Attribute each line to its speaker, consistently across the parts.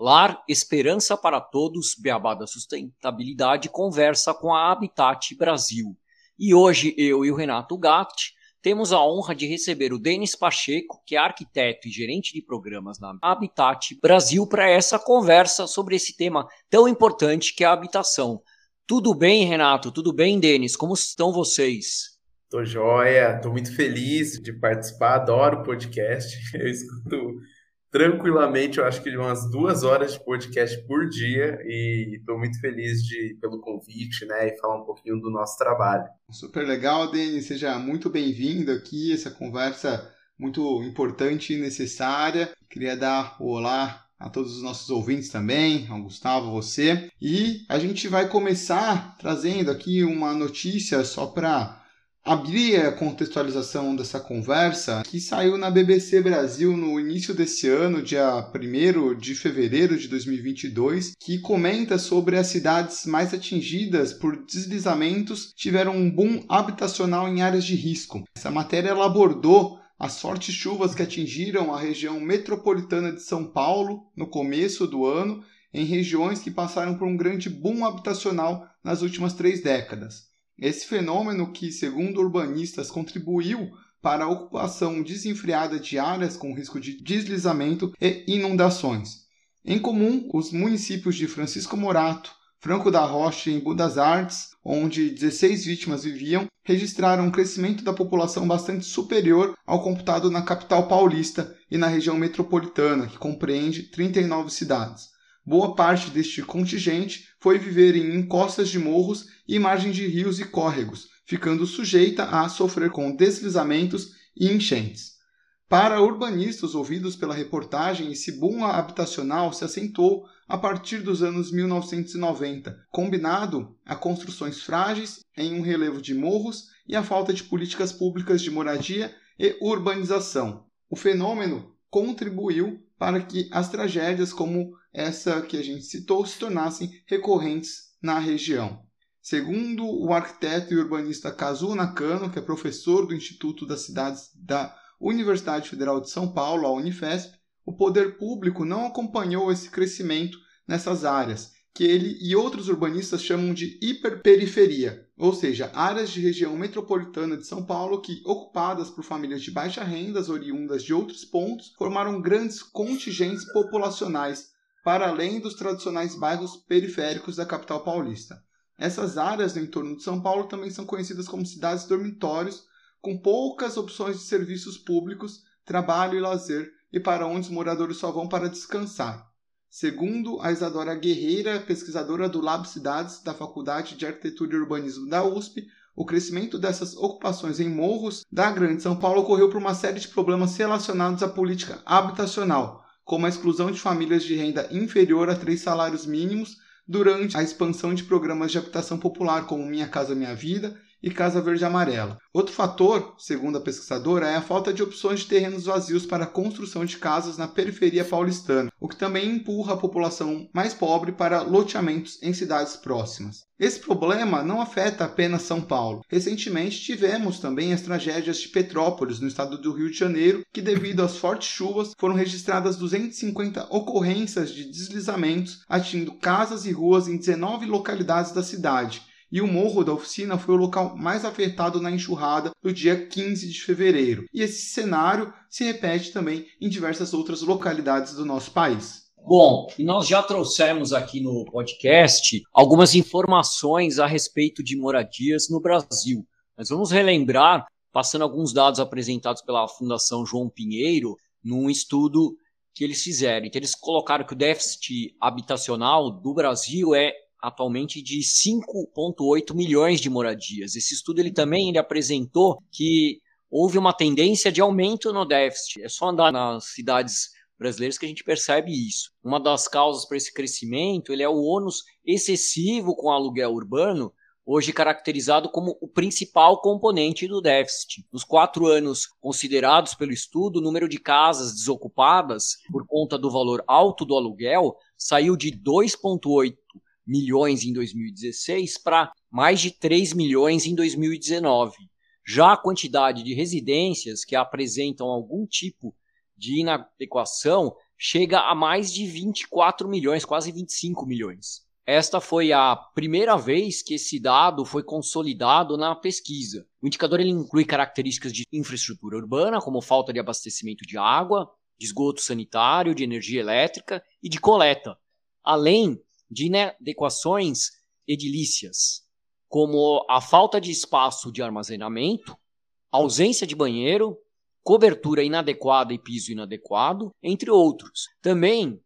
Speaker 1: Lar Esperança para Todos, Beabá da Sustentabilidade, conversa com a Habitat Brasil. E hoje eu e o Renato Gatti temos a honra de receber o Denis Pacheco, que é arquiteto e gerente de programas na Habitat Brasil, para essa conversa sobre esse tema tão importante que é a habitação. Tudo bem, Renato? Tudo bem, Denis? Como estão vocês?
Speaker 2: Tô joia, tô muito feliz de participar, adoro podcast. Eu escuto tranquilamente, eu acho que umas duas horas de podcast por dia e estou muito feliz de, pelo convite, né, e falar um pouquinho do nosso trabalho.
Speaker 3: Super legal, Denis, seja muito bem-vindo aqui, essa conversa muito importante e necessária. Queria dar o olá a todos os nossos ouvintes também, ao Gustavo, você. E a gente vai começar trazendo aqui uma notícia só para abrir a contextualização dessa conversa, que saiu na BBC Brasil no início desse ano, dia 1 de fevereiro de 2022, que comenta sobre as cidades mais atingidas por deslizamentos tiveram um boom habitacional em áreas de risco. Essa matéria ela abordou as fortes chuvas que atingiram a região metropolitana de São Paulo no começo do ano, em regiões que passaram por um grande boom habitacional nas últimas três décadas. Esse fenômeno que, segundo urbanistas, contribuiu para a ocupação desenfreada de áreas com risco de deslizamento e inundações. Em comum, os municípios de Francisco Morato, Franco da Rocha e Embu Artes, onde 16 vítimas viviam, registraram um crescimento da população bastante superior ao computado na capital paulista e na região metropolitana, que compreende 39 cidades. Boa parte deste contingente foi viver em encostas de morros e margens de rios e córregos, ficando sujeita a sofrer com deslizamentos e enchentes. Para urbanistas ouvidos pela reportagem, esse boom habitacional se acentuou a partir dos anos 1990, combinado a construções frágeis em um relevo de morros e a falta de políticas públicas de moradia e urbanização. O fenômeno contribuiu para que as tragédias como essa que a gente citou se tornassem recorrentes na região. Segundo o arquiteto e urbanista Kazuo Nakano, que é professor do Instituto das Cidades da Universidade Federal de São Paulo, a Unifesp, o poder público não acompanhou esse crescimento nessas áreas, que ele e outros urbanistas chamam de hiperperiferia, ou seja, áreas de região metropolitana de São Paulo que, ocupadas por famílias de baixa renda oriundas de outros pontos, formaram grandes contingentes populacionais para além dos tradicionais bairros periféricos da capital paulista. Essas áreas no entorno de São Paulo também são conhecidas como cidades dormitórios, com poucas opções de serviços públicos, trabalho e lazer, e para onde os moradores só vão para descansar. Segundo a Isadora Guerreira, pesquisadora do Lab Cidades da Faculdade de Arquitetura e Urbanismo da USP, o crescimento dessas ocupações em morros da Grande São Paulo ocorreu por uma série de problemas relacionados à política habitacional, como a exclusão de famílias de renda inferior a três salários mínimos durante a expansão de programas de habitação popular como Minha Casa Minha Vida e Casa Verde Amarela. Outro fator, segundo a pesquisadora, é a falta de opções de terrenos vazios para a construção de casas na periferia paulistana, o que também empurra a população mais pobre para loteamentos em cidades próximas. Esse problema não afeta apenas São Paulo. Recentemente tivemos também as tragédias de Petrópolis, no estado do Rio de Janeiro, que devido às fortes chuvas foram registradas 250 ocorrências de deslizamentos atingindo casas e ruas em 19 localidades da cidade, e o morro da oficina foi o local mais afetado na enxurrada do dia 15 de fevereiro. E esse cenário se repete também em diversas outras localidades do nosso país.
Speaker 1: Bom, e nós já trouxemos aqui no podcast algumas informações a respeito de moradias no Brasil. Mas vamos relembrar, passando alguns dados apresentados pela Fundação João Pinheiro, num estudo que eles fizeram. Então, eles colocaram que o déficit habitacional do Brasil é atualmente de 5,8 milhões de moradias. Esse estudo ele também ele apresentou que houve uma tendência de aumento no déficit. É só andar nas cidades brasileiros que a gente percebe isso. Uma das causas para esse crescimento ele é o ônus excessivo com o aluguel urbano, hoje caracterizado como o principal componente do déficit. Nos quatro anos considerados pelo estudo, o número de casas desocupadas por conta do valor alto do aluguel saiu de 2,8 milhões em 2016 para mais de 3 milhões em 2019. Já a quantidade de residências que apresentam algum tipo de inadequação chega a mais de 24 milhões, quase 25 milhões. Esta foi a primeira vez que esse dado foi consolidado na pesquisa. O indicador ele inclui características de infraestrutura urbana, como falta de abastecimento de água, de esgoto sanitário, de energia elétrica e de coleta, além de inadequações edilícias, como a falta de espaço de armazenamento, ausência de banheiro, cobertura inadequada e piso inadequado, entre outros. Também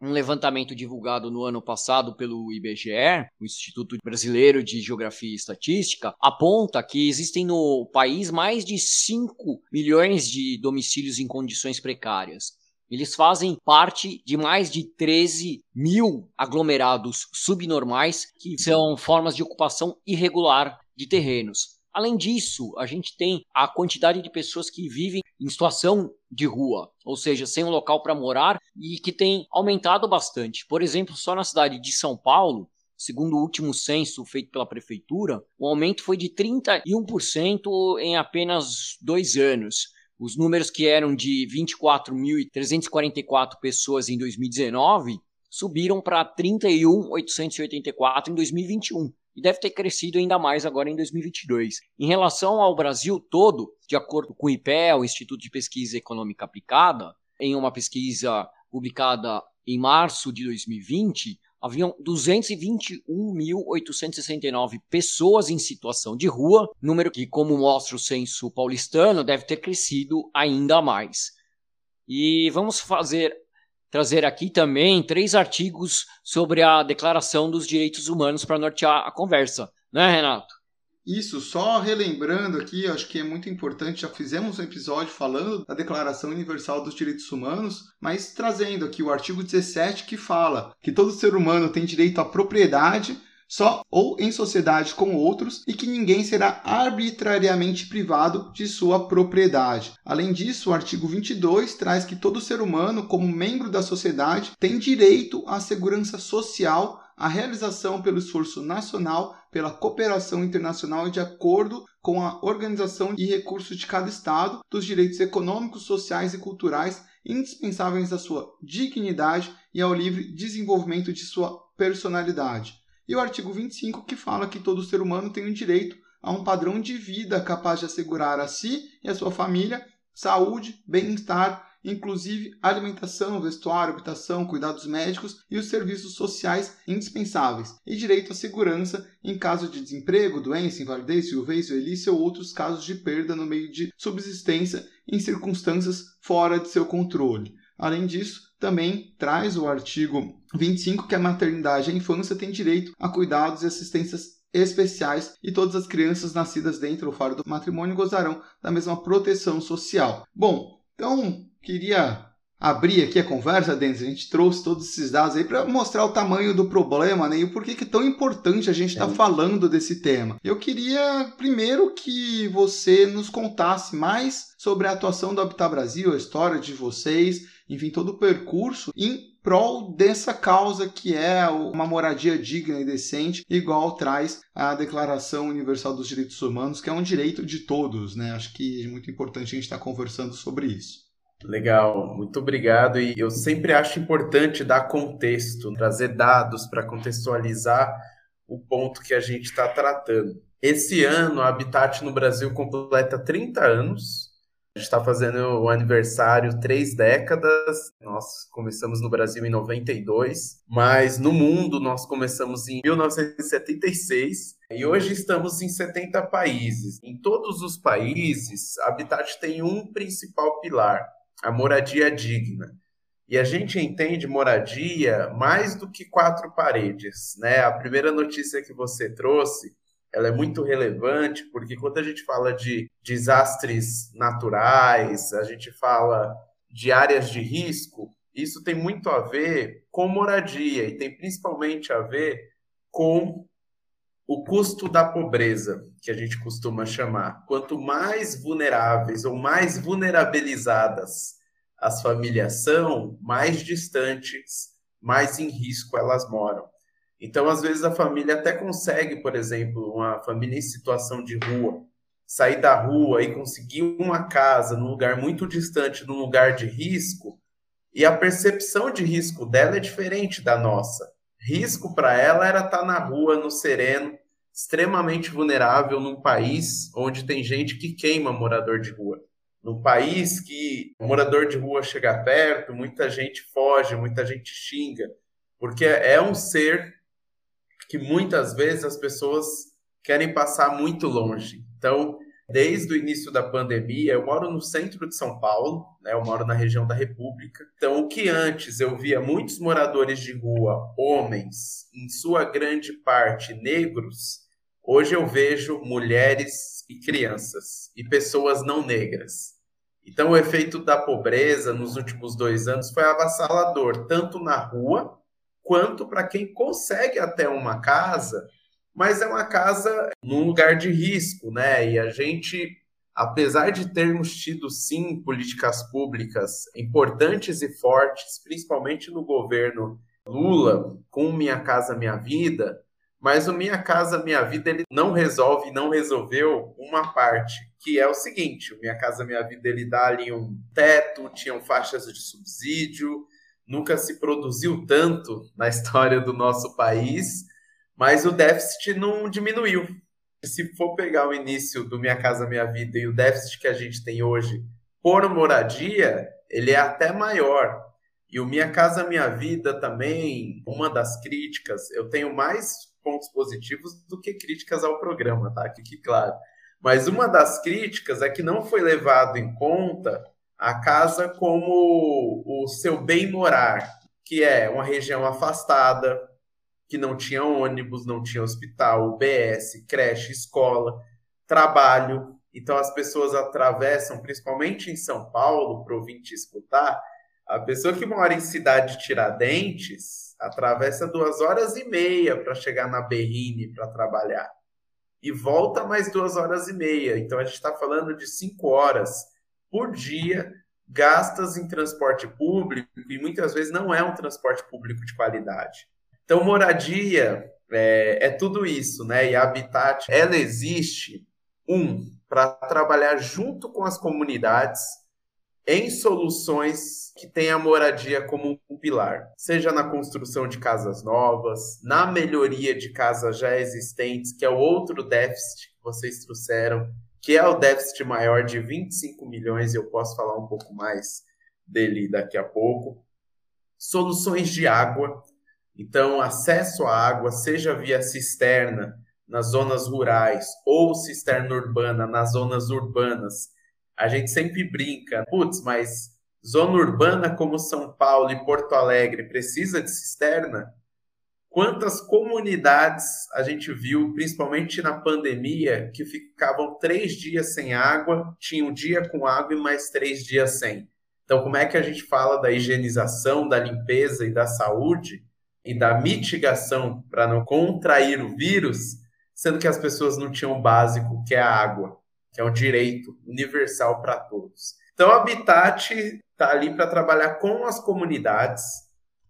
Speaker 1: um levantamento divulgado no ano passado pelo IBGE, o Instituto Brasileiro de Geografia e Estatística, aponta que existem no país mais de 5 milhões de domicílios em condições precárias. Eles fazem parte de mais de 13 mil aglomerados subnormais, que são formas de ocupação irregular de terrenos. Além disso, a gente tem a quantidade de pessoas que vivem em situação de rua, ou seja, sem um local para morar e que tem aumentado bastante. Por exemplo, só na cidade de São Paulo, segundo o último censo feito pela prefeitura, o aumento foi de 31% em apenas dois anos. Os números que eram de 24.344 pessoas em 2019 subiram para 31.884 em 2021 e deve ter crescido ainda mais agora em 2022. Em relação ao Brasil todo, de acordo com o IPEA, o Instituto de Pesquisa Econômica Aplicada, em uma pesquisa publicada em março de 2020, haviam 221.869 pessoas em situação de rua, número que, como mostra o censo paulistano, deve ter crescido ainda mais. E vamos fazer trazer aqui também três artigos sobre a Declaração dos Direitos Humanos para nortear a conversa, né, Renato?
Speaker 3: Isso, só relembrando aqui, acho que é muito importante, já fizemos um episódio falando da Declaração Universal dos Direitos Humanos, mas trazendo aqui o artigo 17 que fala que todo ser humano tem direito à propriedade, só ou em sociedade com outros e que ninguém será arbitrariamente privado de sua propriedade. Além disso, o artigo 22 traz que todo ser humano, como membro da sociedade, tem direito à segurança social, à realização pelo esforço nacional, pela cooperação internacional e de acordo com a organização e recursos de cada estado, dos direitos econômicos, sociais e culturais indispensáveis à sua dignidade e ao livre desenvolvimento de sua personalidade. E o artigo 25, que fala que todo ser humano tem o direito a um padrão de vida capaz de assegurar a si e a sua família saúde, bem-estar, inclusive alimentação, vestuário, habitação, cuidados médicos e os serviços sociais indispensáveis, e direito à segurança em caso de desemprego, doença, invalidez, viuvez, velhice ou outros casos de perda no meio de subsistência em circunstâncias fora de seu controle. Além disso, também traz o artigo 25 que a maternidade e a infância têm direito a cuidados e assistências especiais e todas as crianças nascidas dentro ou fora do matrimônio gozarão da mesma proteção social. Bom, então queria abrir aqui a conversa, Denis. A gente trouxe todos esses dados aí para mostrar o tamanho do problema né, e o porquê que é tão importante a gente estar tá falando desse tema. Eu queria primeiro que você nos contasse mais sobre a atuação do Habitat Brasil, a história de vocês enfim, todo o percurso em prol dessa causa que é uma moradia digna e decente, igual traz a Declaração Universal dos Direitos Humanos, que é um direito de todos, né? Acho que é muito importante a gente estar conversando sobre isso.
Speaker 2: Legal, muito obrigado. E eu sempre acho importante dar contexto, trazer dados para contextualizar o ponto que a gente está tratando. Esse ano, a Habitat no Brasil completa 30 anos a gente está fazendo o aniversário três décadas. Nós começamos no Brasil em 92, mas no mundo nós começamos em 1976 e hoje estamos em 70 países. Em todos os países, a Habitat tem um principal pilar: a moradia digna. E a gente entende moradia mais do que quatro paredes, né? A primeira notícia que você trouxe ela é muito relevante, porque quando a gente fala de desastres naturais, a gente fala de áreas de risco, isso tem muito a ver com moradia e tem principalmente a ver com o custo da pobreza, que a gente costuma chamar. Quanto mais vulneráveis ou mais vulnerabilizadas as famílias são, mais distantes, mais em risco elas moram. Então, às vezes, a família até consegue, por exemplo, uma família em situação de rua, sair da rua e conseguir uma casa num lugar muito distante, num lugar de risco, e a percepção de risco dela é diferente da nossa. Risco para ela era estar tá na rua, no sereno, extremamente vulnerável num país onde tem gente que queima morador de rua. Num país que o morador de rua chega perto, muita gente foge, muita gente xinga, porque é um ser que muitas vezes as pessoas querem passar muito longe. Então, desde o início da pandemia, eu moro no centro de São Paulo, né? Eu moro na região da República. Então, o que antes eu via muitos moradores de rua, homens, em sua grande parte negros, hoje eu vejo mulheres e crianças e pessoas não negras. Então, o efeito da pobreza nos últimos dois anos foi avassalador, tanto na rua quanto para quem consegue até uma casa, mas é uma casa num lugar de risco, né? E a gente, apesar de termos tido sim políticas públicas importantes e fortes, principalmente no governo Lula, com Minha Casa Minha Vida, mas o Minha Casa Minha Vida ele não resolve, não resolveu uma parte, que é o seguinte: o Minha Casa Minha Vida ele dá ali um teto, tinham faixas de subsídio, nunca se produziu tanto na história do nosso país, mas o déficit não diminuiu. Se for pegar o início do Minha Casa Minha Vida e o déficit que a gente tem hoje por moradia, ele é até maior. E o Minha Casa Minha Vida também, uma das críticas, eu tenho mais pontos positivos do que críticas ao programa, tá? Que, claro. Mas uma das críticas é que não foi levado em conta a casa como o seu bem morar, que é uma região afastada, que não tinha ônibus, não tinha hospital, UBS, creche, escola, trabalho. Então as pessoas atravessam, principalmente em São Paulo, para ouvir te escutar, a pessoa que mora em cidade Tiradentes atravessa duas horas e meia para chegar na Berrine para trabalhar. E volta mais duas horas e meia. Então a gente está falando de cinco horas por dia gastas em transporte público e muitas vezes não é um transporte público de qualidade. Então, moradia é, é tudo isso, né? E a Habitat, ela existe, um, para trabalhar junto com as comunidades em soluções que tenham a moradia como um pilar, seja na construção de casas novas, na melhoria de casas já existentes, que é o outro déficit que vocês trouxeram, que é o déficit maior de 25 milhões, eu posso falar um pouco mais dele daqui a pouco. Soluções de água, então acesso à água, seja via cisterna nas zonas rurais ou cisterna urbana nas zonas urbanas. A gente sempre brinca, putz, mas zona urbana como São Paulo e Porto Alegre precisa de cisterna? Quantas comunidades a gente viu, principalmente na pandemia, que ficavam três dias sem água, tinham um dia com água e mais três dias sem. Então, como é que a gente fala da higienização, da limpeza e da saúde e da mitigação para não contrair o vírus, sendo que as pessoas não tinham o básico, que é a água, que é um direito universal para todos. Então, o Habitat está ali para trabalhar com as comunidades,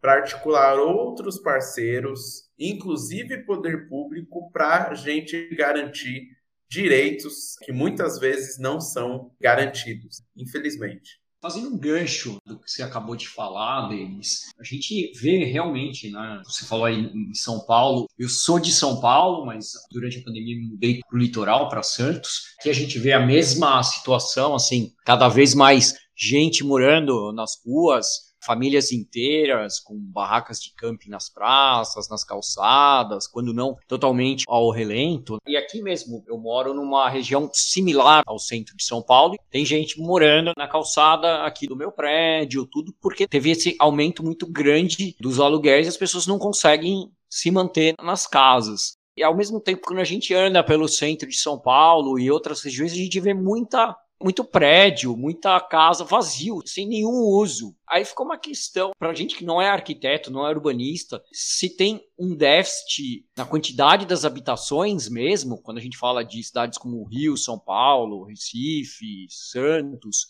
Speaker 2: para articular outros parceiros, inclusive poder público, para a gente garantir direitos que muitas vezes não são garantidos, infelizmente.
Speaker 1: Fazendo um gancho do que você acabou de falar, Denis, a gente vê realmente, né? Você falou aí em São Paulo, eu sou de São Paulo, mas durante a pandemia me mudei para o litoral, para Santos, que a gente vê a mesma situação, assim, cada vez mais gente morando nas ruas, famílias inteiras com barracas de camping nas praças, nas calçadas, quando não totalmente ao relento. E aqui mesmo eu moro numa região similar ao centro de São Paulo. Tem gente morando na calçada aqui do meu prédio, tudo porque teve esse aumento muito grande dos aluguéis e as pessoas não conseguem se manter nas casas. E ao mesmo tempo, quando a gente anda pelo centro de São Paulo e outras regiões, a gente vê muita muito prédio, muita casa vazio, sem nenhum uso. Aí ficou uma questão para gente que não é arquiteto, não é urbanista, se tem um déficit na quantidade das habitações mesmo, quando a gente fala de cidades como Rio, São Paulo, Recife, Santos,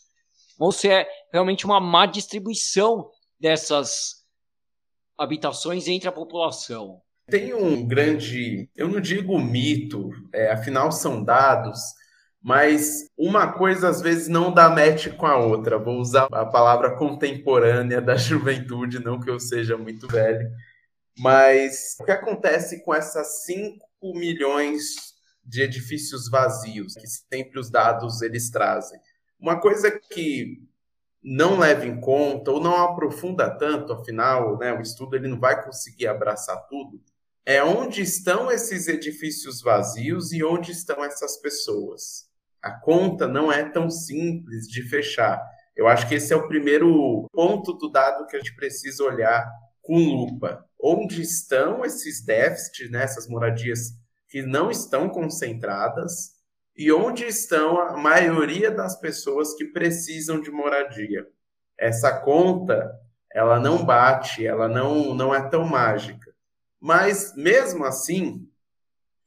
Speaker 1: ou se é realmente uma má distribuição dessas habitações entre a população.
Speaker 2: Tem um grande, eu não digo mito, é, afinal são dados mas uma coisa às vezes não dá match com a outra. Vou usar a palavra contemporânea da juventude, não que eu seja muito velho. Mas o que acontece com essas 5 milhões de edifícios vazios, que sempre os dados eles trazem? Uma coisa que não leva em conta ou não aprofunda tanto, afinal, né, o estudo ele não vai conseguir abraçar tudo, é onde estão esses edifícios vazios e onde estão essas pessoas a conta não é tão simples de fechar. Eu acho que esse é o primeiro ponto do dado que a gente precisa olhar com lupa. Onde estão esses déficits, né, essas moradias que não estão concentradas e onde estão a maioria das pessoas que precisam de moradia. Essa conta, ela não bate, ela não, não é tão mágica. Mas, mesmo assim,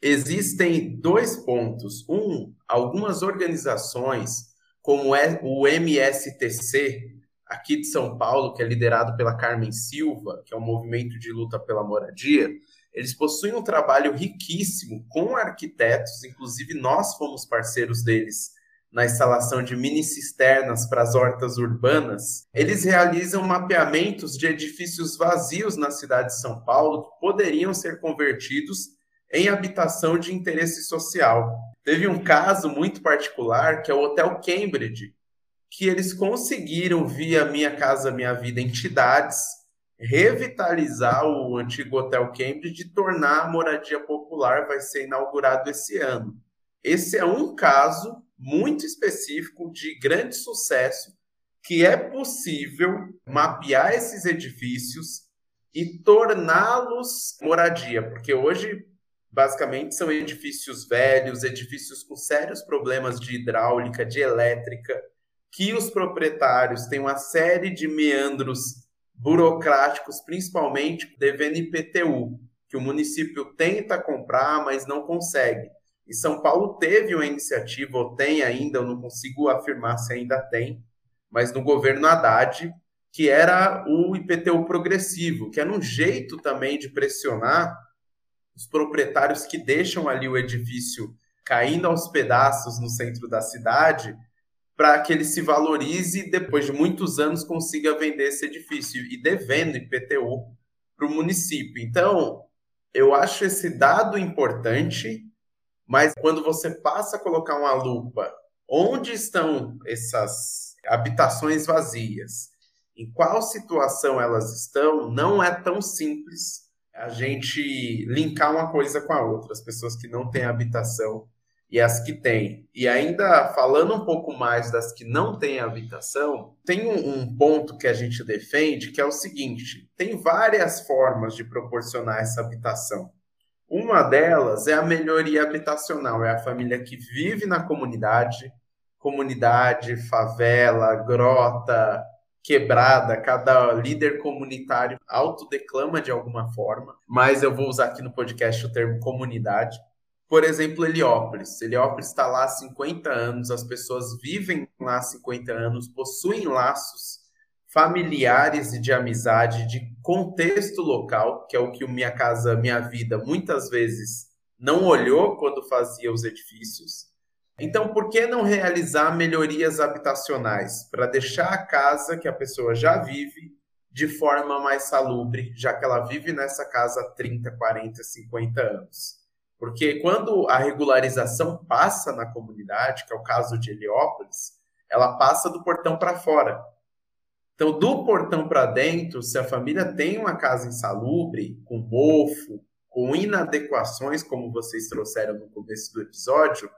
Speaker 2: existem dois pontos. Um, algumas organizações, como é o MSTC, aqui de São Paulo, que é liderado pela Carmen Silva, que é um movimento de luta pela moradia, eles possuem um trabalho riquíssimo com arquitetos, inclusive nós fomos parceiros deles na instalação de mini cisternas para as hortas urbanas. Eles realizam mapeamentos de edifícios vazios na cidade de São Paulo que poderiam ser convertidos em habitação de interesse social. Teve um caso muito particular, que é o Hotel Cambridge, que eles conseguiram, via Minha Casa Minha Vida entidades, revitalizar o antigo Hotel Cambridge e tornar a moradia popular, vai ser inaugurado esse ano. Esse é um caso muito específico de grande sucesso que é possível mapear esses edifícios e torná-los moradia, porque hoje Basicamente, são edifícios velhos, edifícios com sérios problemas de hidráulica, de elétrica, que os proprietários têm uma série de meandros burocráticos, principalmente devendo IPTU, que o município tenta comprar, mas não consegue. E São Paulo teve uma iniciativa, ou tem ainda, eu não consigo afirmar se ainda tem, mas no governo Haddad, que era o IPTU progressivo, que era um jeito também de pressionar os proprietários que deixam ali o edifício caindo aos pedaços no centro da cidade, para que ele se valorize e depois de muitos anos consiga vender esse edifício e devendo IPTU para o município. Então, eu acho esse dado importante, mas quando você passa a colocar uma lupa, onde estão essas habitações vazias? Em qual situação elas estão? Não é tão simples a gente linkar uma coisa com a outra, as pessoas que não têm habitação e as que têm. E ainda falando um pouco mais das que não têm habitação, tem um, um, ponto que a gente defende que é o seguinte: tem várias formas de proporcionar essa habitação. Uma delas é a melhoria habitacional, é a família que vive na comunidade, comunidade, favela, grota, quebrada, cada líder comunitário autodeclama de alguma forma, mas eu vou usar aqui no podcast o termo comunidade. Por exemplo, Heliópolis. Heliópolis está lá há 50 anos, as pessoas vivem lá há 50 anos, possuem laços familiares e de amizade, de contexto local, que é o que o Minha Casa Minha Vida muitas vezes não olhou quando fazia os edifícios. Então, por que não realizar melhorias habitacionais para deixar a casa que a pessoa já vive de forma mais salubre, já que ela vive nessa casa há 30, 40, 50 anos? Porque quando a regularização passa na comunidade, que é o caso de Heliópolis, ela passa do portão para fora. Então, do portão para dentro, se a família tem uma casa insalubre, com mofo, com inadequações, como vocês trouxeram no começo do episódio,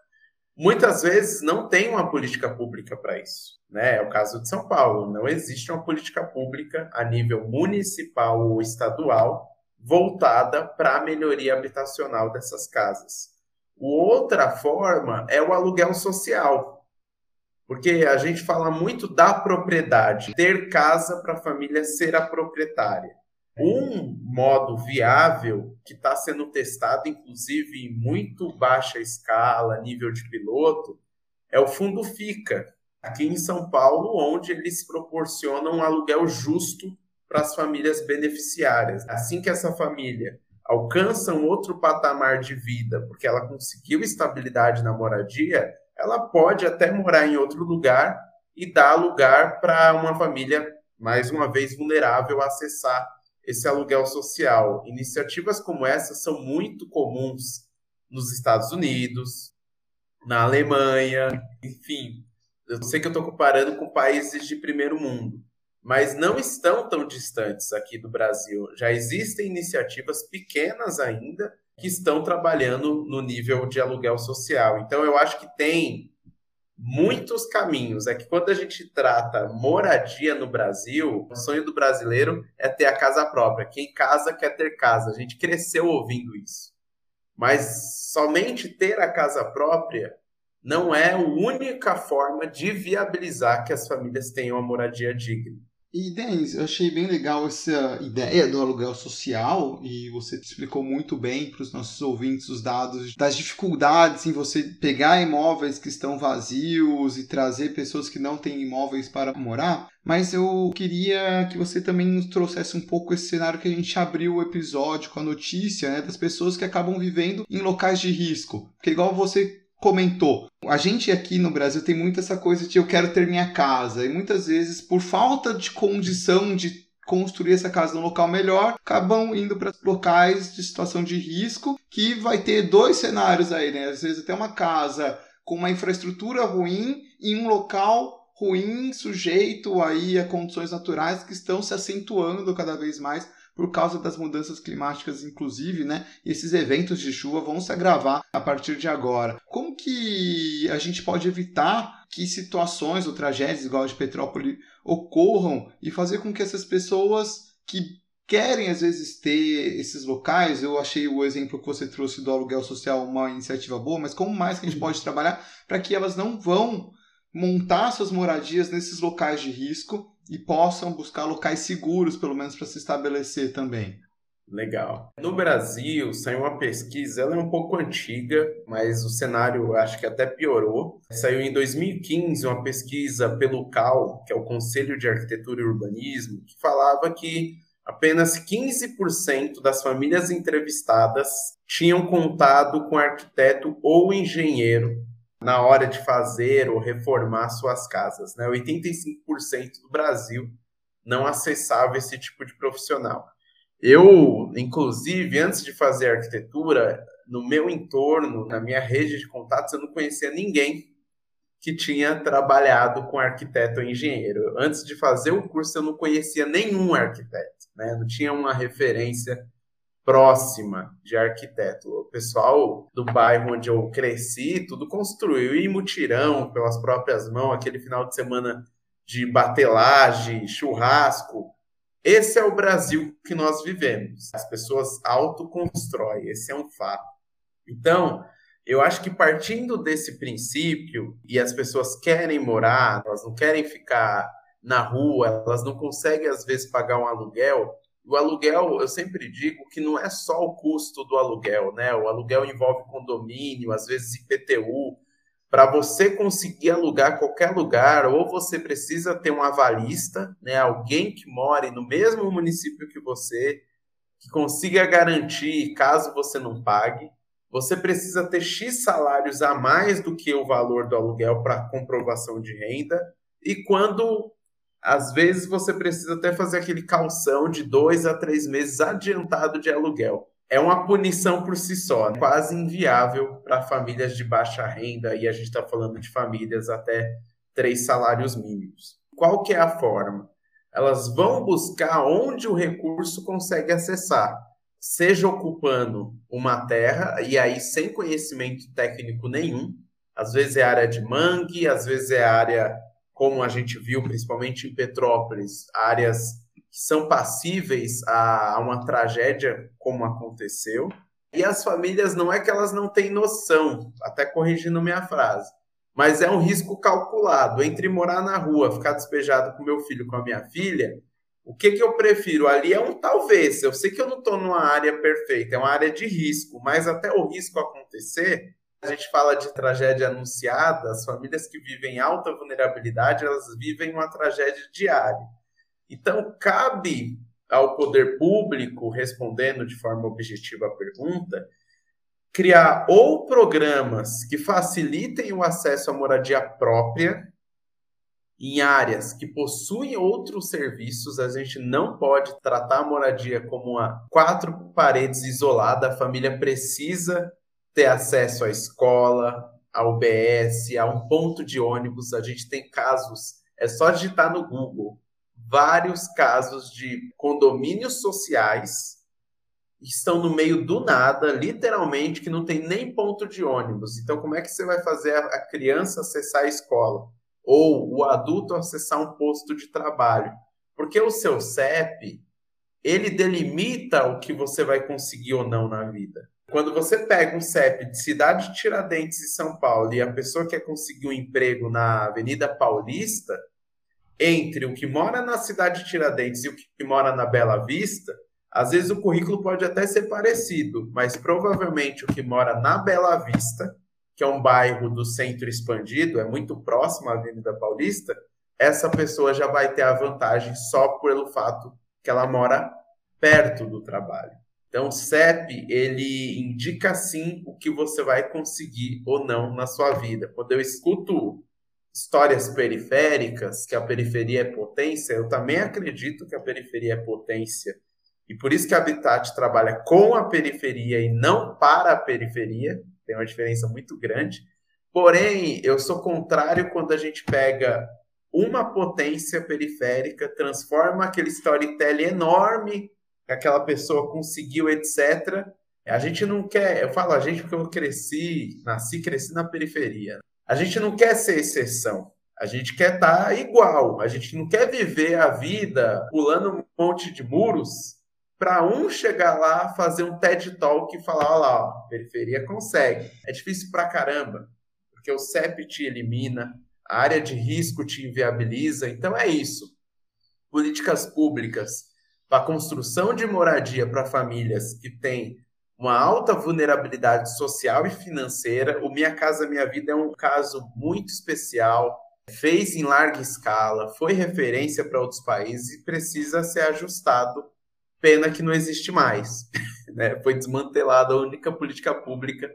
Speaker 2: muitas vezes não tem uma política pública para isso. Né? É o caso de São Paulo. Não existe uma política pública a nível municipal ou estadual voltada para a melhoria habitacional dessas casas. Outra forma é o aluguel social. Porque a gente fala muito da propriedade, ter casa para a família ser a proprietária. Um modo viável que está sendo testado, inclusive em muito baixa escala, nível de piloto, é o Fundo Fica, aqui em São Paulo, onde eles proporcionam um aluguel justo para as famílias beneficiárias. Assim que essa família alcança um outro patamar de vida, porque ela conseguiu estabilidade na moradia, ela pode até morar em outro lugar e dar lugar para uma família, mais uma vez, vulnerável a acessar esse aluguel social. Iniciativas como essa são muito comuns nos Estados Unidos, na Alemanha, enfim. Eu sei que eu estou comparando com países de primeiro mundo, mas não estão tão distantes aqui do Brasil. Já existem iniciativas pequenas ainda que estão trabalhando no nível de aluguel social. Então, eu acho que tem muitos caminhos. É que quando a gente trata moradia no Brasil, o sonho do brasileiro é ter a casa própria. Quem casa quer ter casa. A gente cresceu ouvindo isso. Mas somente ter a casa própria não é a única forma de viabilizar que as famílias tenham a moradia digna.
Speaker 3: E, Denis, eu achei bem legal essa ideia do aluguel social e você explicou muito bem para os nossos ouvintes os dados das dificuldades em você pegar imóveis que estão vazios e trazer pessoas que não têm imóveis para morar. Mas eu queria que você também nos trouxesse um pouco esse cenário que a gente abriu o episódio com a notícia né, das pessoas que acabam vivendo em locais de risco. Porque, igual você comentou. A gente aqui no Brasil tem muito essa coisa de eu quero ter minha casa. E muitas vezes, por falta de condição de construir essa casa num local melhor, acabam indo para locais de situação de risco, que vai ter dois cenários aí, né? Às vezes até uma casa com uma infraestrutura ruim em um local ruim, sujeito aí a condições naturais que estão se acentuando cada vez mais por causa das mudanças climáticas, inclusive, né? Esses eventos de chuva vão se agravar a partir de agora. Como que a gente pode evitar que situações ou tragédias igual a de Petrópolis ocorram e fazer com que essas pessoas que querem às vezes ter esses locais. Eu achei o exemplo que você trouxe do aluguel social uma iniciativa boa, mas como mais que a gente pode trabalhar para que elas não vão montar suas moradias nesses locais de risco e possam buscar locais seguros, pelo menos, para se estabelecer também.
Speaker 2: Legal. No Brasil, saiu uma pesquisa, ela é um pouco antiga, mas o cenário acho que até piorou. Saiu em 2015 uma pesquisa pelo CAL, que é o Conselho de Arquitetura e Urbanismo, que falava que apenas 15% das famílias entrevistadas tinham contado com arquiteto ou engenheiro na hora de fazer ou reformar suas casas. Né? 85% do Brasil não acessava esse tipo de profissional. Eu, inclusive, antes de fazer arquitetura, no meu entorno, na minha rede de contatos, eu não conhecia ninguém que tinha trabalhado com arquiteto ou engenheiro. Antes de fazer o curso, eu não conhecia nenhum arquiteto, né? não tinha uma referência próxima de arquiteto. O pessoal do bairro onde eu cresci, tudo construiu em mutirão, pelas próprias mãos, aquele final de semana de batelagem, churrasco. Esse é o Brasil que nós vivemos. As pessoas autoconstroem, esse é um fato. Então, eu acho que partindo desse princípio, e as pessoas querem morar, elas não querem ficar na rua, elas não conseguem, às vezes, pagar um aluguel, o aluguel, eu sempre digo que não é só o custo do aluguel, né? O aluguel envolve condomínio, às vezes IPTU. Para você conseguir alugar qualquer lugar, ou você precisa ter um avalista, né? Alguém que more no mesmo município que você, que consiga garantir caso você não pague. Você precisa ter X salários a mais do que o valor do aluguel para comprovação de renda. E quando às vezes você precisa até fazer aquele calção de dois a três meses adiantado de aluguel. É uma punição por si só, né? quase inviável para famílias de baixa renda, e a gente está falando de famílias até três salários mínimos. Qual que é a forma? Elas vão buscar onde o recurso consegue acessar, seja ocupando uma terra, e aí sem conhecimento técnico nenhum, às vezes é área de mangue, às vezes é área como a gente viu, principalmente em Petrópolis, áreas que são passíveis a uma tragédia como aconteceu. E as famílias não é que elas não têm noção, até corrigindo minha frase, mas é um risco calculado. Entre morar na rua, ficar despejado com meu filho, com a minha filha, o que, que eu prefiro? Ali é um talvez. Eu sei que eu não estou numa área perfeita, é uma área de risco, mas até o risco acontecer, a gente fala de tragédia anunciada, as famílias que vivem alta vulnerabilidade, elas vivem uma tragédia diária. Então, cabe ao poder público, respondendo de forma objetiva a pergunta, criar ou programas que facilitem o acesso à moradia própria em áreas que possuem outros serviços. A gente não pode tratar a moradia como uma quatro paredes isolada. A família precisa ter acesso à escola, ao UBS, a um ponto de ônibus. A gente tem casos, é só digitar no Google, vários casos de condomínios sociais que estão no meio do nada, literalmente, que não tem nem ponto de ônibus. Então, como é que você vai fazer a criança acessar a escola? Ou o adulto acessar um posto de trabalho? Porque o seu CEP, ele delimita o que você vai conseguir ou não na vida. Quando você pega um CEP de cidade de Tiradentes e São Paulo e a pessoa quer conseguir um emprego na Avenida Paulista, entre o que mora na cidade de Tiradentes e o que mora na Bela Vista, às vezes o currículo pode até ser parecido, mas provavelmente o que mora na Bela Vista, que é um bairro do centro expandido, é muito próximo à Avenida Paulista, essa pessoa já vai ter a vantagem só pelo fato que ela mora perto do trabalho. Então, o CEP, ele indica sim o que você vai conseguir ou não na sua vida. Quando eu escuto histórias periféricas, que a periferia é potência, eu também acredito que a periferia é potência. E por isso que a Habitat trabalha com a periferia e não para a periferia, tem uma diferença muito grande. Porém, eu sou contrário quando a gente pega uma potência periférica, transforma aquele storytelling enorme aquela pessoa conseguiu, etc. A gente não quer, eu falo a gente porque eu cresci, nasci, cresci na periferia. A gente não quer ser exceção. A gente quer estar tá igual. A gente não quer viver a vida pulando um monte de muros para um chegar lá, fazer um TED Talk e falar: olha lá, ó, periferia consegue. É difícil pra caramba, porque o CEP te elimina, a área de risco te inviabiliza. Então é isso. Políticas públicas a construção de moradia para famílias que têm uma alta vulnerabilidade social e financeira. O Minha Casa Minha Vida é um caso muito especial, fez em larga escala, foi referência para outros países e precisa ser ajustado. Pena que não existe mais. Né? Foi desmantelada a única política pública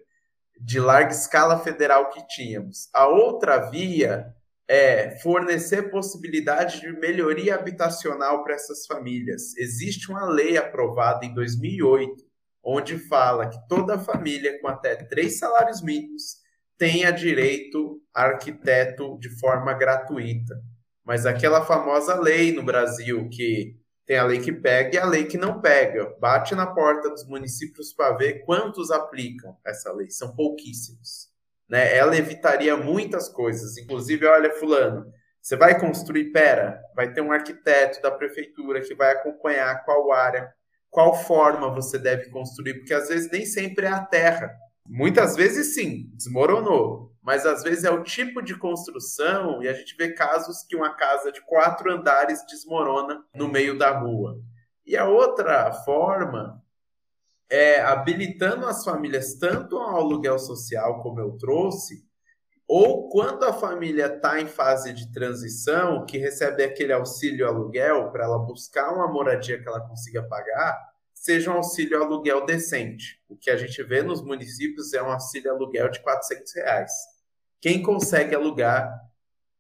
Speaker 2: de larga escala federal que tínhamos. A outra via é fornecer possibilidade de melhoria habitacional para essas famílias. Existe uma lei aprovada em 2008, onde fala que toda família com até três salários mínimos tenha direito a arquiteto de forma gratuita. Mas aquela famosa lei no Brasil que tem a lei que pega e a lei que não pega. Bate na porta dos municípios para ver quantos aplicam essa lei. São pouquíssimos né? Ela evitaria muitas coisas. Inclusive, olha, fulano, você vai construir, pera, vai ter um arquiteto da prefeitura que vai acompanhar qual área, qual forma você deve construir, porque às vezes nem sempre é a terra. Muitas vezes sim, desmoronou, mas às vezes é o tipo de construção e a gente vê casos que uma casa de quatro andares desmorona no meio da rua. E a outra forma é, habilitando as famílias tanto ao aluguel social, como eu trouxe, ou quando a família está em fase de transição, que recebe aquele auxílio aluguel para ela buscar uma moradia que ela consiga pagar, seja um auxílio aluguel decente. O que a gente vê nos municípios é um auxílio aluguel de 400 reais. Quem consegue alugar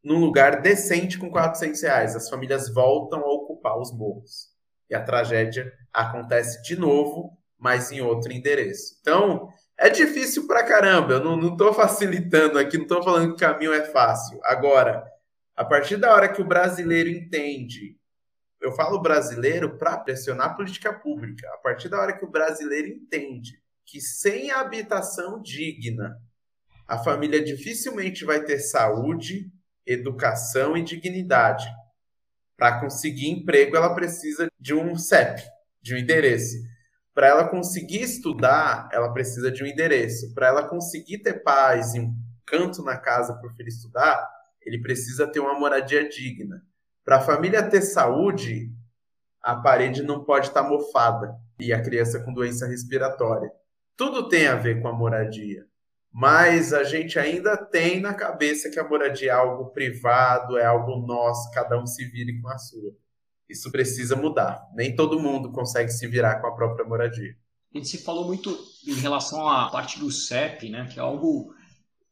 Speaker 2: num lugar decente com 400 reais? As famílias voltam a ocupar os morros. E a tragédia acontece de novo mas em outro endereço. Então, é difícil pra caramba. Eu não estou facilitando aqui, não estou falando que o caminho é fácil. Agora, a partir da hora que o brasileiro entende, eu falo brasileiro para pressionar a política pública, a partir da hora que o brasileiro entende que sem habitação digna, a família dificilmente vai ter saúde, educação e dignidade. Para conseguir emprego, ela precisa de um CEP, de um endereço. Para ela conseguir estudar, ela precisa de um endereço. Para ela conseguir ter paz e canto na casa para o filho estudar, ele precisa ter uma moradia digna. Para a família ter saúde, a parede não pode estar tá mofada e a criança com doença respiratória. Tudo tem a ver com a moradia. Mas a gente ainda tem na cabeça que a moradia é algo privado, é algo nosso, cada um se vire com a sua. Isso precisa mudar. Nem todo mundo consegue se virar com a própria moradia.
Speaker 1: A gente se falou muito em relação à parte do CEP, né, que é algo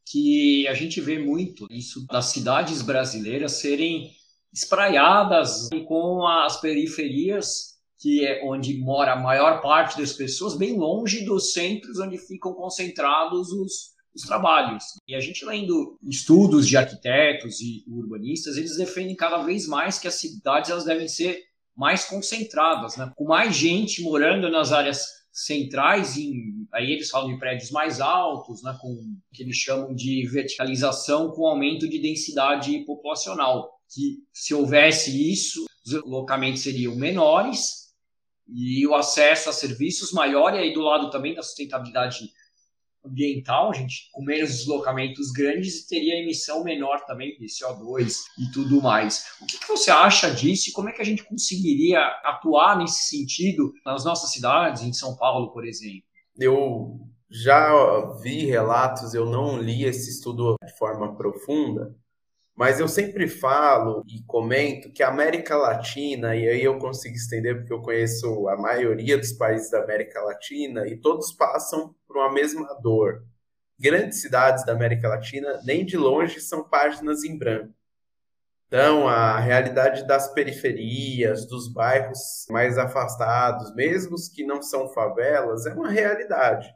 Speaker 1: que a gente vê muito, isso das cidades brasileiras serem espraiadas com as periferias, que é onde mora a maior parte das pessoas, bem longe dos centros onde ficam concentrados os, os trabalhos. E a gente lendo estudos de arquitetos e urbanistas, eles defendem cada vez mais que as cidades elas devem ser mais concentradas, né? com mais gente morando nas áreas centrais, em, aí eles falam de prédios mais altos, né? com que eles chamam de verticalização com aumento de densidade populacional que se houvesse isso, os locamentos seriam menores e o acesso a serviços maior, e aí do lado também da sustentabilidade ambiental, a gente com menos deslocamentos grandes teria emissão menor também de CO2 e tudo mais. O que, que, você acha disso e como é que a gente conseguiria atuar nesse sentido nas nossas cidades, em São Paulo, por exemplo?
Speaker 2: Eu já vi relatos, eu não li esse estudo de forma profunda, mas eu sempre falo e comento que a América Latina, e aí eu consigo estender porque eu conheço a maioria dos países da América Latina, e todos passam por uma mesma dor. Grandes cidades da América Latina, nem de longe, são páginas em branco. Então, a realidade das periferias, dos bairros mais afastados, mesmo que não são favelas, é uma realidade.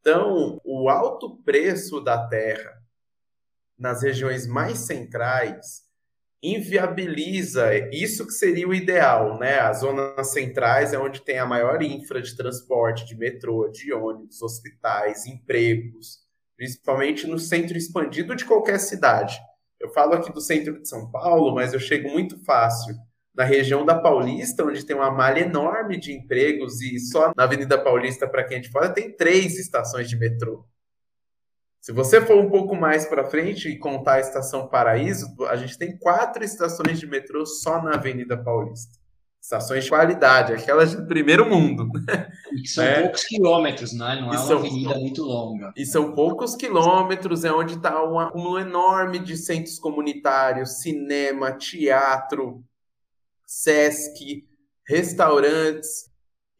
Speaker 2: Então, o alto preço da terra, nas regiões mais centrais inviabiliza isso que seria o ideal, né? As zonas centrais é onde tem a maior infra de transporte, de metrô, de ônibus, hospitais, empregos, principalmente no centro expandido de qualquer cidade. Eu falo aqui do centro de São Paulo, mas eu chego muito fácil na região da Paulista, onde tem uma malha enorme de empregos e só na Avenida Paulista, para quem é de fora, tem três estações de metrô. Se você for um pouco mais para frente e contar a Estação Paraíso, a gente tem quatro estações de metrô só na Avenida Paulista. Estações de qualidade, aquelas de primeiro mundo.
Speaker 1: E que são é. poucos quilômetros, né? Não é uma avenida muito longa.
Speaker 2: E são poucos quilômetros, é onde está um acúmulo enorme de centros comunitários, cinema, teatro, Sesc, restaurantes,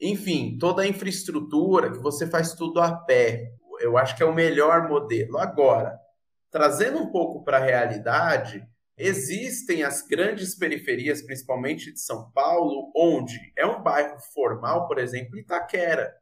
Speaker 2: enfim, toda a infraestrutura que você faz tudo a pé eu acho que é o melhor modelo. Agora, trazendo um pouco para a realidade, existem as grandes periferias, principalmente de São Paulo, onde é um bairro formal, por exemplo, Itaquera,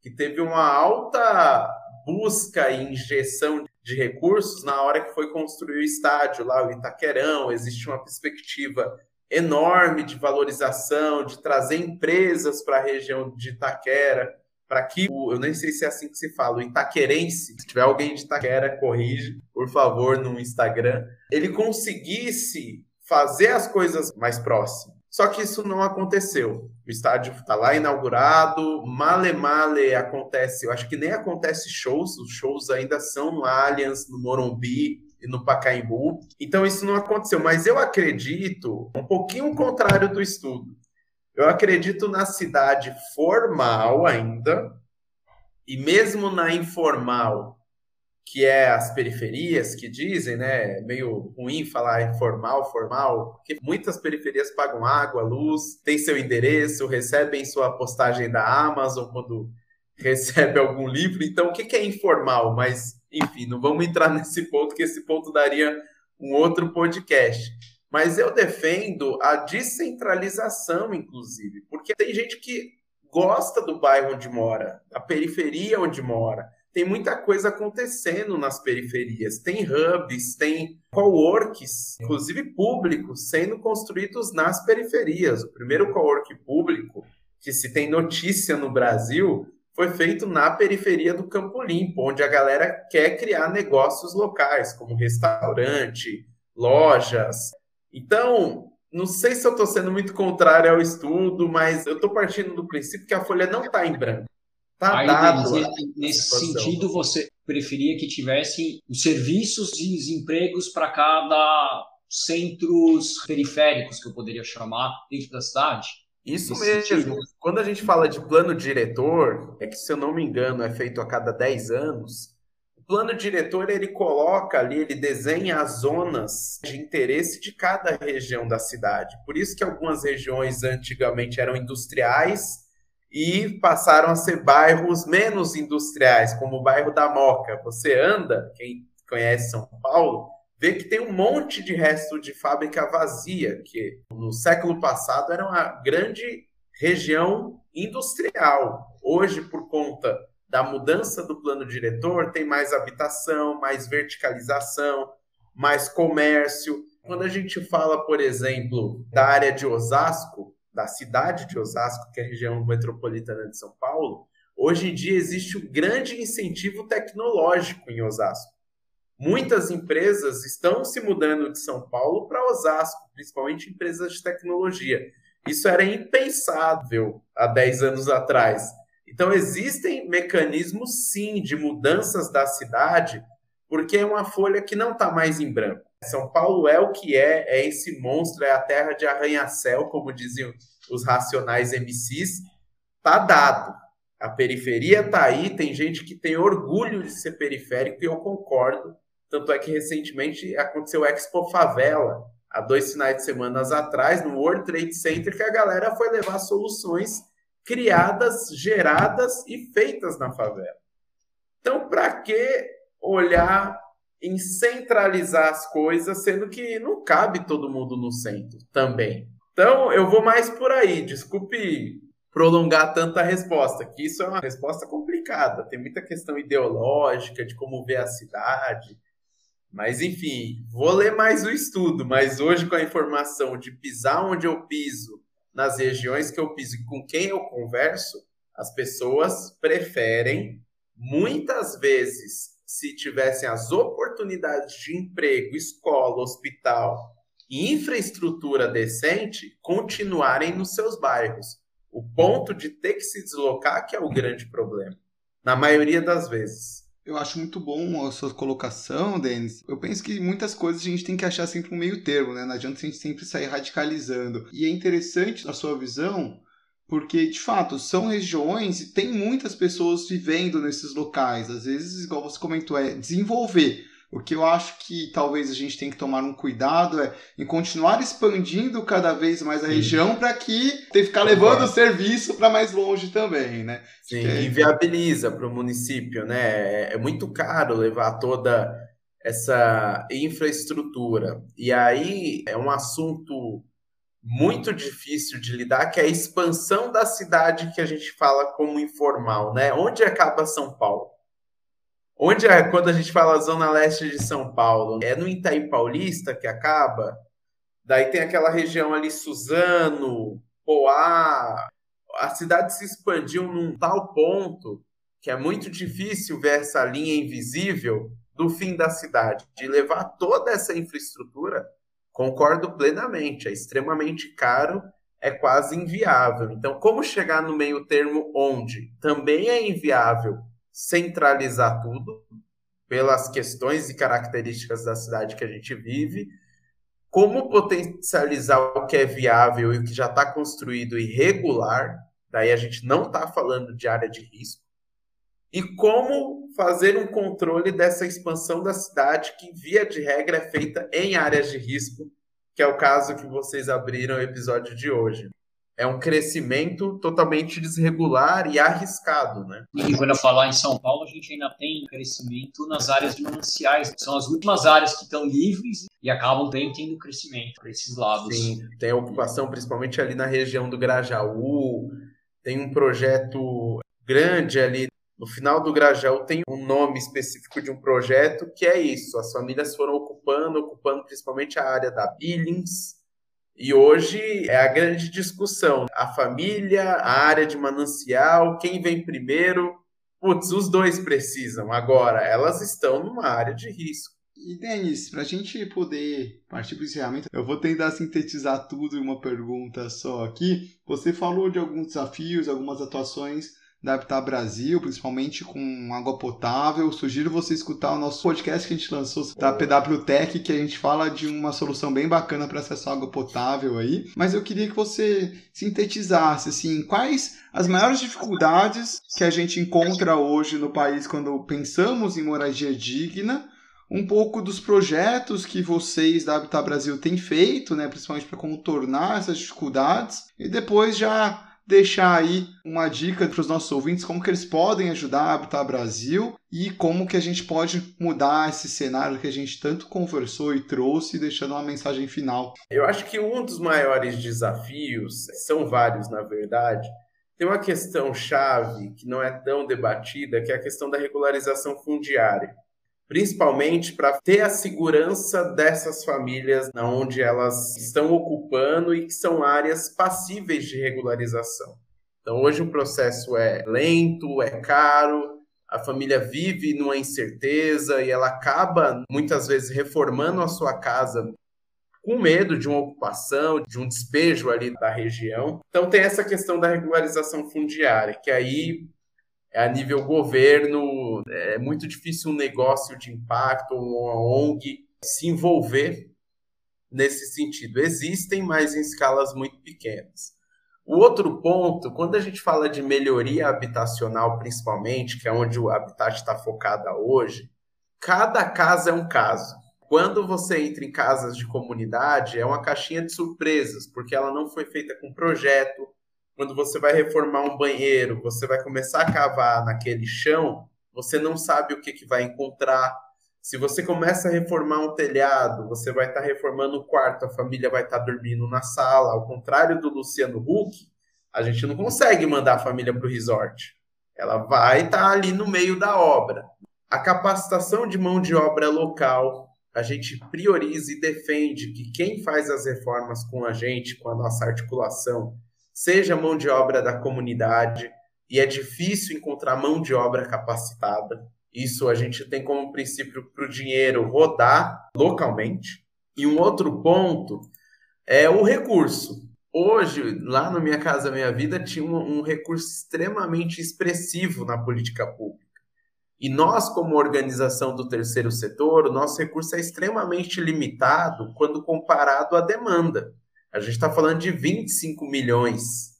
Speaker 2: que teve uma alta busca e injeção de recursos na hora que foi construir o estádio lá, o Itaquerão, existe uma perspectiva enorme de valorização, de trazer empresas para a região de Itaquera para que o, eu nem sei se é assim que se fala, o itaquerense, se tiver alguém de Itaquera, corrige, por favor, no Instagram, ele conseguisse fazer as coisas mais próximas. Só que isso não aconteceu. O estádio está lá inaugurado, male male acontece, eu acho que nem acontece shows, os shows ainda são no Allianz, no Morumbi, e no Pacaembu. Então isso não aconteceu, mas eu acredito um pouquinho contrário do estudo. Eu acredito na cidade formal ainda, e mesmo na informal, que é as periferias que dizem, né? Meio ruim falar informal, formal, porque muitas periferias pagam água, luz, tem seu endereço, recebem sua postagem da Amazon quando recebe algum livro. Então, o que é informal? Mas, enfim, não vamos entrar nesse ponto, que esse ponto daria um outro podcast. Mas eu defendo a descentralização, inclusive, porque tem gente que gosta do bairro onde mora, da periferia onde mora. Tem muita coisa acontecendo nas periferias. Tem hubs, tem coworks, inclusive públicos, sendo construídos nas periferias. O primeiro cowork público que se tem notícia no Brasil foi feito na periferia do Campo Limpo, onde a galera quer criar negócios locais, como restaurante, lojas, então, não sei se eu estou sendo muito contrário ao estudo, mas eu estou partindo do princípio que a folha não está em branco. Tá Aí, dado.
Speaker 1: nesse sentido, você preferia que tivesse os serviços de empregos para cada centros periféricos, que eu poderia chamar, dentro da cidade?
Speaker 2: Isso mesmo. Sentido. Quando a gente fala de plano diretor, é que, se eu não me engano, é feito a cada 10 anos. Plano diretor ele coloca ali, ele desenha as zonas de interesse de cada região da cidade. Por isso que algumas regiões antigamente eram industriais e passaram a ser bairros menos industriais, como o bairro da Moca. Você anda, quem conhece São Paulo, vê que tem um monte de resto de fábrica vazia, que no século passado era uma grande região industrial. Hoje, por conta da mudança do plano diretor, tem mais habitação, mais verticalização, mais comércio. Quando a gente fala, por exemplo, da área de Osasco, da cidade de Osasco, que é a região metropolitana de São Paulo, hoje em dia existe um grande incentivo tecnológico em Osasco. Muitas empresas estão se mudando de São Paulo para Osasco, principalmente empresas de tecnologia. Isso era impensável há 10 anos atrás. Então, existem mecanismos, sim, de mudanças da cidade, porque é uma folha que não está mais em branco. São Paulo é o que é, é esse monstro, é a terra de arranha-céu, como diziam os racionais MCs. Tá dado. A periferia tá aí, tem gente que tem orgulho de ser periférico e eu concordo. Tanto é que recentemente aconteceu o Expo Favela, há dois finais de semana atrás, no World Trade Center, que a galera foi levar soluções criadas, geradas e feitas na favela. Então, para que olhar em centralizar as coisas, sendo que não cabe todo mundo no centro também? Então, eu vou mais por aí. Desculpe prolongar tanta resposta, que isso é uma resposta complicada. Tem muita questão ideológica de como ver a cidade, mas enfim, vou ler mais o estudo, mas hoje com a informação de pisar onde eu piso, nas regiões que eu piso e com quem eu converso, as pessoas preferem muitas vezes, se tivessem as oportunidades de emprego, escola, hospital e infraestrutura decente, continuarem nos seus bairros. O ponto de ter que se deslocar que é o grande problema, na maioria das vezes.
Speaker 3: Eu acho muito bom a sua colocação, Denis. Eu penso que muitas coisas a gente tem que achar sempre um meio termo, né? Não adianta a gente sempre sair radicalizando. E é interessante a sua visão, porque de fato são regiões e tem muitas pessoas vivendo nesses locais. Às vezes, igual você comentou, é desenvolver. O que eu acho que talvez a gente tem que tomar um cuidado é em continuar expandindo cada vez mais a Sim. região para que ter que ficar levando o serviço para mais longe também, né?
Speaker 2: Sim, que... e viabiliza para o município, né? É, é muito caro levar toda essa infraestrutura. E aí é um assunto muito difícil de lidar, que é a expansão da cidade que a gente fala como informal, né? Onde acaba São Paulo? Onde é, quando a gente fala zona leste de São Paulo, é no Itaim Paulista que acaba? Daí tem aquela região ali, Suzano, Poá. A cidade se expandiu num tal ponto que é muito difícil ver essa linha invisível do fim da cidade, de levar toda essa infraestrutura. Concordo plenamente, é extremamente caro, é quase inviável. Então, como chegar no meio termo onde também é inviável centralizar tudo pelas questões e características da cidade que a gente vive, como potencializar o que é viável e o que já está construído e regular, daí a gente não está falando de área de risco, e como fazer um controle dessa expansão da cidade que, via de regra, é feita em áreas de risco, que é o caso que vocês abriram o episódio de hoje é um crescimento totalmente desregular e arriscado, né?
Speaker 1: E quando eu falar em São Paulo, a gente ainda tem crescimento nas áreas de mananciais, são as últimas áreas que estão livres e acabam bem tendo crescimento para esses lados.
Speaker 2: Sim, tem ocupação principalmente ali na região do Grajaú, tem um projeto grande ali no final do Grajaú tem um nome específico de um projeto que é isso, as famílias foram ocupando, ocupando principalmente a área da Billings, e hoje é a grande discussão. A família, a área de manancial, quem vem primeiro? Putz, os dois precisam. Agora, elas estão numa área de risco.
Speaker 3: E, Denis, para a gente poder partir para o encerramento, eu vou tentar sintetizar tudo em uma pergunta só aqui. Você falou de alguns desafios, algumas atuações da Habitat Brasil, principalmente com água potável. Sugiro você escutar o nosso podcast que a gente lançou da PWTech, que a gente fala de uma solução bem bacana para acesso à água potável aí. Mas eu queria que você sintetizasse assim, quais as maiores dificuldades que a gente encontra hoje no país quando pensamos em moradia digna um pouco dos projetos que vocês da Habitat Brasil têm feito, né, principalmente para contornar essas dificuldades, e depois já deixar aí uma dica para os nossos ouvintes como que eles podem ajudar a Habitat Brasil e como que a gente pode mudar esse cenário que a gente tanto conversou e trouxe, deixando uma mensagem final.
Speaker 2: Eu acho que um dos maiores desafios, são vários na verdade, tem uma questão chave que não é tão debatida, que é a questão da regularização fundiária principalmente para ter a segurança dessas famílias na onde elas estão ocupando e que são áreas passíveis de regularização. Então hoje o processo é lento, é caro, a família vive numa incerteza e ela acaba muitas vezes reformando a sua casa com medo de uma ocupação, de um despejo ali da região. Então tem essa questão da regularização fundiária, que aí a nível governo, é muito difícil um negócio de impacto, uma ONG se envolver nesse sentido. Existem, mas em escalas muito pequenas. O outro ponto, quando a gente fala de melhoria habitacional, principalmente, que é onde o Habitat está focada hoje, cada casa é um caso. Quando você entra em casas de comunidade, é uma caixinha de surpresas, porque ela não foi feita com projeto, quando você vai reformar um banheiro, você vai começar a cavar naquele chão, você não sabe o que, que vai encontrar. Se você começa a reformar um telhado, você vai estar tá reformando o quarto, a família vai estar tá dormindo na sala. Ao contrário do Luciano Huck, a gente não consegue mandar a família para o resort. Ela vai estar tá ali no meio da obra. A capacitação de mão de obra local, a gente prioriza e defende que quem faz as reformas com a gente, com a nossa articulação, seja mão de obra da comunidade, e é difícil encontrar mão de obra capacitada. Isso a gente tem como princípio para o dinheiro rodar localmente. E um outro ponto é o recurso. Hoje, lá no Minha Casa Minha Vida, tinha um, um recurso extremamente expressivo na política pública. E nós, como organização do terceiro setor, o nosso recurso é extremamente limitado quando comparado à demanda. A gente está falando de 25 milhões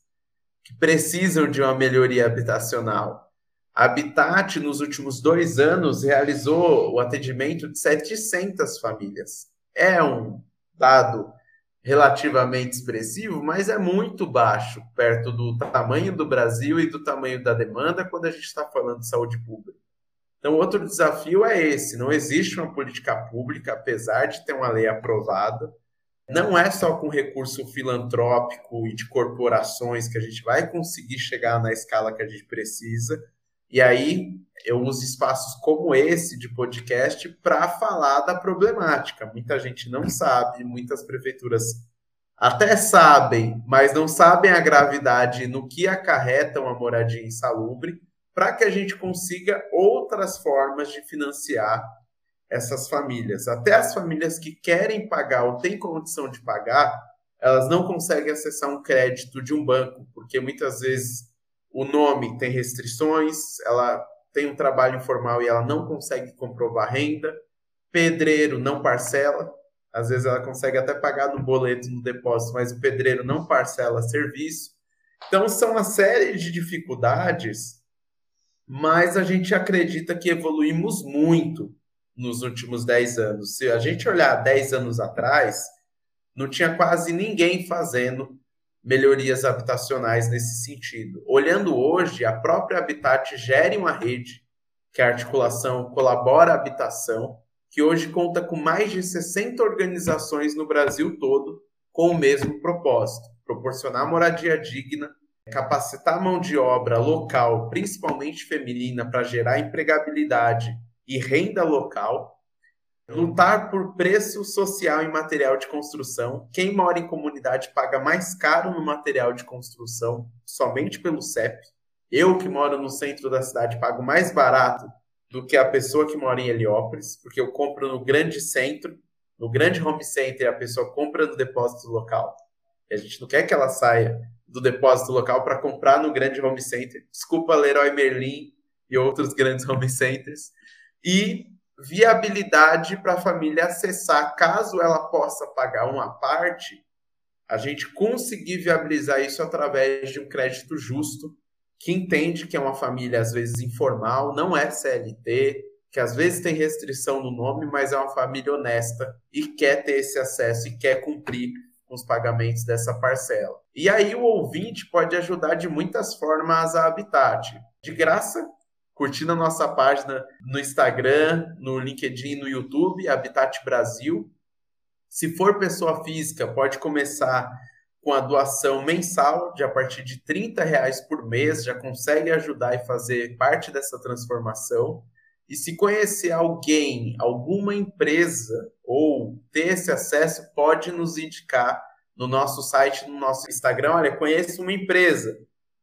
Speaker 2: que precisam de uma melhoria habitacional. A Habitat, nos últimos dois anos, realizou o atendimento de 700 famílias. É um dado relativamente expressivo, mas é muito baixo perto do tamanho do Brasil e do tamanho da demanda quando a gente está falando de saúde pública. Então, outro desafio é esse: não existe uma política pública, apesar de ter uma lei aprovada, não é só com recurso filantrópico e de corporações que a gente vai conseguir chegar na escala que a gente precisa. E aí eu uso espaços como esse de podcast para falar da problemática. Muita gente não sabe, muitas prefeituras até sabem, mas não sabem a gravidade no que acarreta uma moradia insalubre, para que a gente consiga outras formas de financiar essas famílias. Até as famílias que querem pagar ou têm condição de pagar, elas não conseguem acessar um crédito de um banco, porque muitas vezes o nome tem restrições, ela tem um trabalho informal e ela não consegue comprovar renda, pedreiro não parcela, às vezes ela consegue até pagar no boleto, no depósito, mas o pedreiro não parcela serviço. Então são uma série de dificuldades, mas a gente acredita que evoluímos muito nos últimos 10 anos. Se a gente olhar 10 anos atrás, não tinha quase ninguém fazendo melhorias habitacionais nesse sentido. Olhando hoje, a própria Habitat gera uma rede que a articulação colabora habitação, que hoje conta com mais de 60 organizações no Brasil todo com o mesmo propósito: proporcionar moradia digna, capacitar a mão de obra local, principalmente feminina, para gerar empregabilidade e renda local, lutar por preço social em material de construção. Quem mora em comunidade paga mais caro no material de construção somente pelo CEP. Eu que moro no centro da cidade pago mais barato do que a pessoa que mora em Heliópolis, porque eu compro no grande centro, no grande home center, a pessoa compra no depósito local. E a gente não quer que ela saia do depósito local para comprar no grande home center. Desculpa, Leroy Merlin e outros grandes home centers. E viabilidade para a família acessar, caso ela possa pagar uma parte, a gente conseguir viabilizar isso através de um crédito justo, que entende que é uma família às vezes informal, não é CLT, que às vezes tem restrição no nome, mas é uma família honesta e quer ter esse acesso e quer cumprir com os pagamentos dessa parcela. E aí o ouvinte pode ajudar de muitas formas a Habitat. De graça, curtindo a nossa página no Instagram, no LinkedIn, no YouTube, Habitat Brasil. Se for pessoa física, pode começar com a doação mensal de a partir de 30 reais por mês, já consegue ajudar e fazer parte dessa transformação. E se conhecer alguém, alguma empresa ou ter esse acesso, pode nos indicar no nosso site, no nosso Instagram. Olha, conheço uma empresa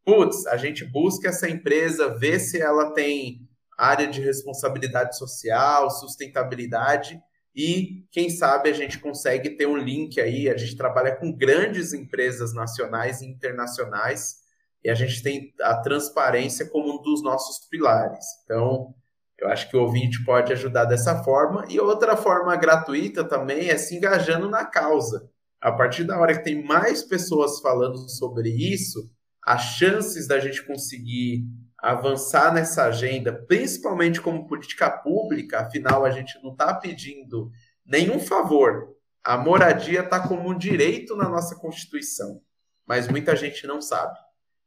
Speaker 2: putz, a gente busca essa empresa, vê se ela tem área de responsabilidade social, sustentabilidade e quem sabe a gente consegue ter um link aí. A gente trabalha com grandes empresas nacionais e internacionais e a gente tem a transparência como um dos nossos pilares. Então, eu acho que o ouvinte pode ajudar dessa forma. E outra forma gratuita também é se engajando na causa. A partir da hora que tem mais pessoas falando sobre isso, as chances da gente conseguir avançar nessa agenda, principalmente como política pública, afinal a gente não está pedindo nenhum favor. A moradia está como um direito na nossa Constituição, mas muita gente não sabe.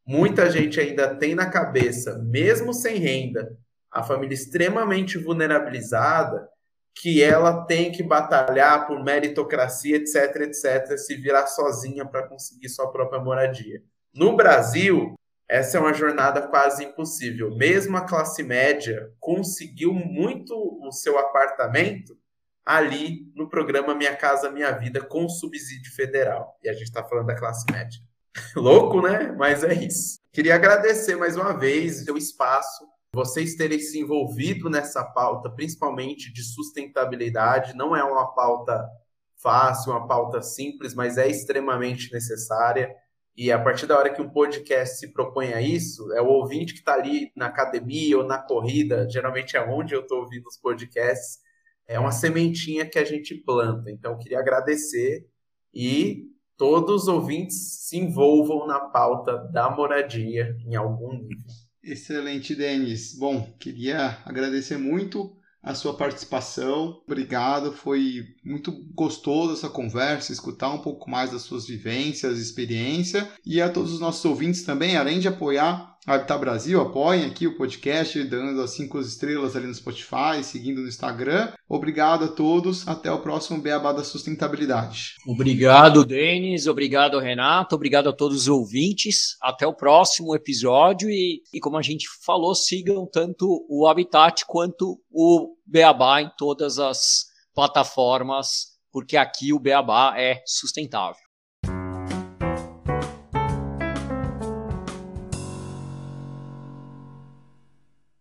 Speaker 2: Muita gente ainda tem na cabeça, mesmo sem renda, a família extremamente vulnerabilizada, que ela tem que batalhar por meritocracia, etc, etc, se virar sozinha para conseguir sua própria moradia. No Brasil, essa é uma jornada quase impossível. Mesmo a classe média conseguiu muito o seu apartamento ali no programa Minha Casa Minha Vida com subsídio federal. E a gente está falando da classe média. Louco, né? Mas é isso. Queria agradecer mais uma vez o espaço, vocês terem se envolvido nessa pauta, principalmente de sustentabilidade. Não é uma pauta fácil, uma pauta simples, mas é extremamente necessária. E a partir da hora que um podcast se propõe a isso, é o ouvinte que está ali na academia ou na corrida, geralmente é onde eu estou ouvindo os podcasts, é uma sementinha que a gente planta. Então, queria agradecer e todos os ouvintes se envolvam na pauta da moradia em algum nível.
Speaker 3: Excelente, Denis. Bom, queria agradecer muito a sua participação. Obrigado, foi muito gostoso essa conversa, escutar um pouco mais das suas vivências, experiência e a todos os nossos ouvintes também, além de apoiar Habitat Brasil, apoiem aqui o podcast, dando as cinco estrelas ali no Spotify, seguindo no Instagram. Obrigado a todos, até o próximo Beabá da Sustentabilidade.
Speaker 1: Obrigado, Denis, obrigado, Renato, obrigado a todos os ouvintes. Até o próximo episódio e, e como a gente falou, sigam tanto o Habitat quanto o Beabá em todas as plataformas, porque aqui o Beabá é sustentável.